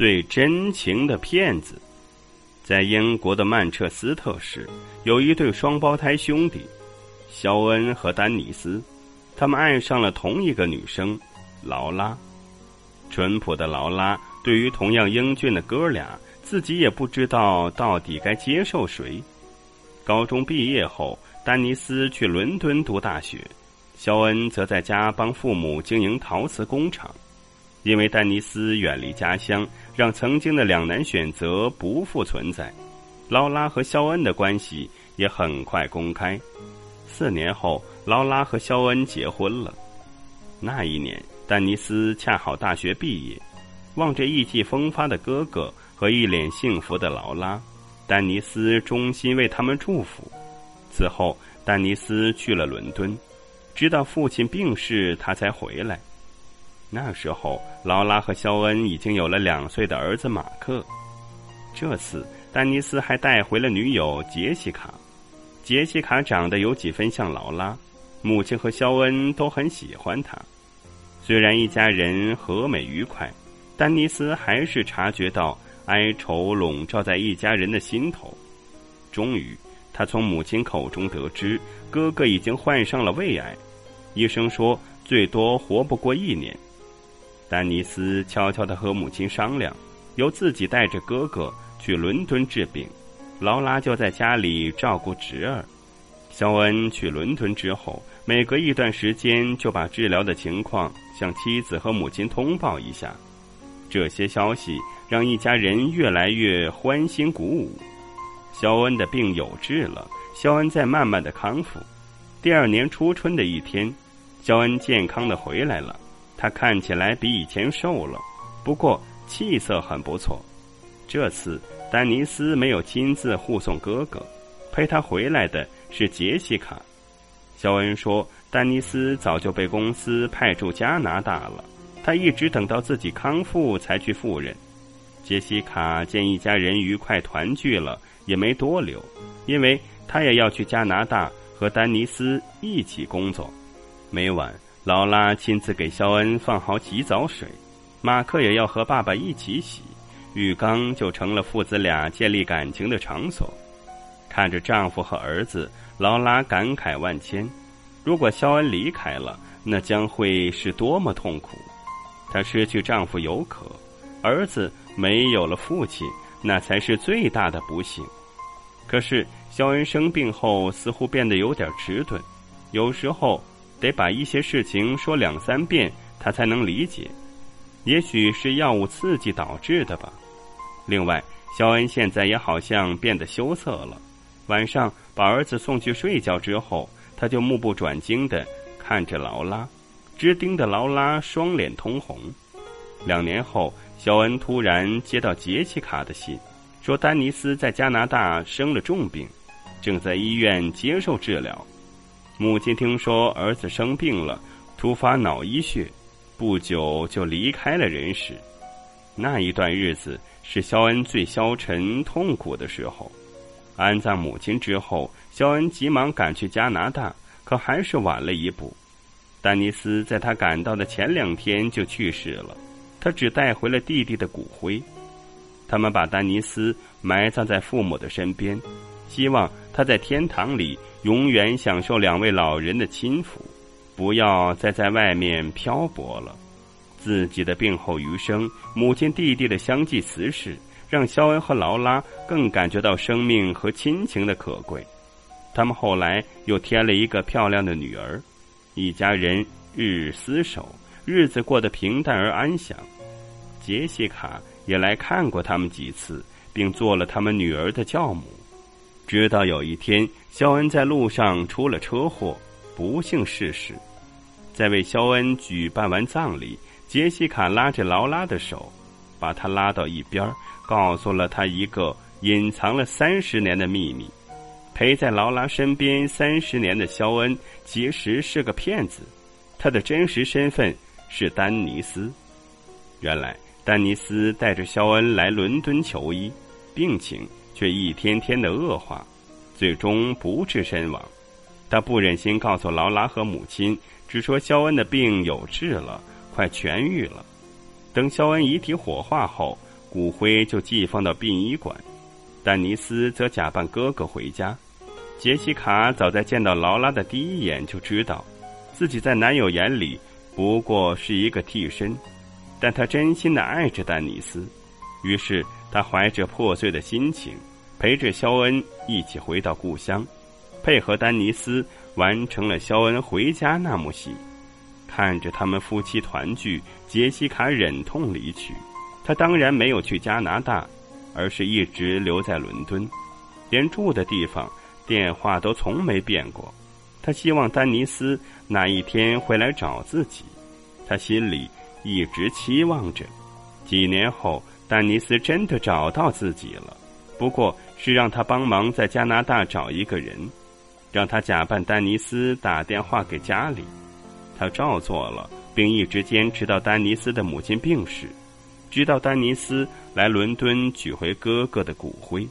最真情的骗子。在英国的曼彻斯特市，有一对双胞胎兄弟，肖恩和丹尼斯。他们爱上了同一个女生，劳拉。淳朴的劳拉对于同样英俊的哥俩，自己也不知道到底该接受谁。高中毕业后，丹尼斯去伦敦读大学，肖恩则在家帮父母经营陶瓷工厂。因为丹尼斯远离家乡，让曾经的两难选择不复存在。劳拉和肖恩的关系也很快公开。四年后，劳拉和肖恩结婚了。那一年，丹尼斯恰好大学毕业，望着意气风发的哥哥和一脸幸福的劳拉，丹尼斯衷心为他们祝福。此后，丹尼斯去了伦敦，直到父亲病逝，他才回来。那时候，劳拉和肖恩已经有了两岁的儿子马克。这次，丹尼斯还带回了女友杰西卡。杰西卡长得有几分像劳拉，母亲和肖恩都很喜欢她。虽然一家人和美愉快，丹尼斯还是察觉到哀愁笼罩在一家人的心头。终于，他从母亲口中得知，哥哥已经患上了胃癌，医生说最多活不过一年。丹尼斯悄悄地和母亲商量，由自己带着哥哥去伦敦治病，劳拉就在家里照顾侄儿。肖恩去伦敦之后，每隔一段时间就把治疗的情况向妻子和母亲通报一下。这些消息让一家人越来越欢欣鼓舞。肖恩的病有治了，肖恩在慢慢的康复。第二年初春的一天，肖恩健康的回来了。他看起来比以前瘦了，不过气色很不错。这次丹尼斯没有亲自护送哥哥，陪他回来的是杰西卡。肖恩说，丹尼斯早就被公司派驻加拿大了，他一直等到自己康复才去赴任。杰西卡见一家人愉快团聚了，也没多留，因为他也要去加拿大和丹尼斯一起工作。每晚。劳拉亲自给肖恩放好洗澡水，马克也要和爸爸一起洗，浴缸就成了父子俩建立感情的场所。看着丈夫和儿子，劳拉感慨万千。如果肖恩离开了，那将会是多么痛苦！她失去丈夫有可，儿子没有了父亲，那才是最大的不幸。可是肖恩生病后，似乎变得有点迟钝，有时候。得把一些事情说两三遍，他才能理解。也许是药物刺激导致的吧。另外，肖恩现在也好像变得羞涩了。晚上把儿子送去睡觉之后，他就目不转睛的看着劳拉，直盯的劳拉双脸通红。两年后，肖恩突然接到杰西卡的信，说丹尼斯在加拿大生了重病，正在医院接受治疗。母亲听说儿子生病了，突发脑溢血，不久就离开了人世。那一段日子是肖恩最消沉痛苦的时候。安葬母亲之后，肖恩急忙赶去加拿大，可还是晚了一步。丹尼斯在他赶到的前两天就去世了，他只带回了弟弟的骨灰。他们把丹尼斯埋葬在父母的身边，希望他在天堂里。永远享受两位老人的亲抚，不要再在外面漂泊了。自己的病后余生，母亲弟弟的相继辞世，让肖恩和劳拉更感觉到生命和亲情的可贵。他们后来又添了一个漂亮的女儿，一家人日日厮守，日子过得平淡而安详。杰西卡也来看过他们几次，并做了他们女儿的教母。直到有一天，肖恩在路上出了车祸，不幸逝世。在为肖恩举办完葬礼，杰西卡拉着劳拉的手，把他拉到一边，告诉了他一个隐藏了三十年的秘密：陪在劳拉身边三十年的肖恩，其实是个骗子，他的真实身份是丹尼斯。原来，丹尼斯带着肖恩来伦敦求医，病情。却一天天的恶化，最终不治身亡。他不忍心告诉劳拉和母亲，只说肖恩的病有治了，快痊愈了。等肖恩遗体火化后，骨灰就寄放到殡仪馆。丹尼斯则假扮哥哥回家。杰西卡早在见到劳拉的第一眼就知道，自己在男友眼里不过是一个替身，但她真心的爱着丹尼斯。于是，他怀着破碎的心情，陪着肖恩一起回到故乡，配合丹尼斯完成了肖恩回家那幕戏。看着他们夫妻团聚，杰西卡忍痛离去。他当然没有去加拿大。而是一直留在伦敦，连住的地方、电话都从没变过。他希望丹尼斯哪一天会来找自己，他心里一直期望着。几年后，丹尼斯真的找到自己了，不过是让他帮忙在加拿大找一个人，让他假扮丹尼斯打电话给家里。他照做了，并一直坚持到丹尼斯的母亲病逝。直到丹尼斯来伦敦取回哥哥的骨灰，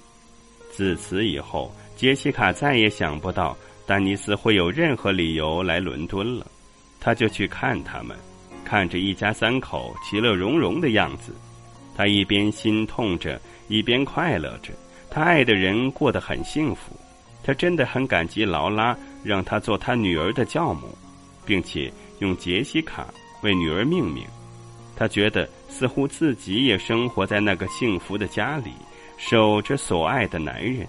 自此以后，杰西卡再也想不到丹尼斯会有任何理由来伦敦了。他就去看他们，看着一家三口其乐融融的样子，他一边心痛着，一边快乐着。他爱的人过得很幸福，他真的很感激劳拉让他做他女儿的教母，并且用杰西卡为女儿命名。他觉得似乎自己也生活在那个幸福的家里，守着所爱的男人。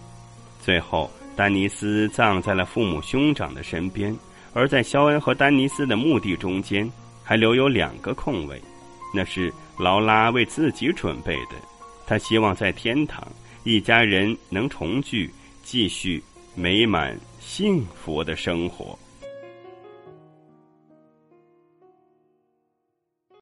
最后，丹尼斯葬在了父母兄长的身边，而在肖恩和丹尼斯的墓地中间还留有两个空位，那是劳拉为自己准备的。她希望在天堂，一家人能重聚，继续美满幸福的生活。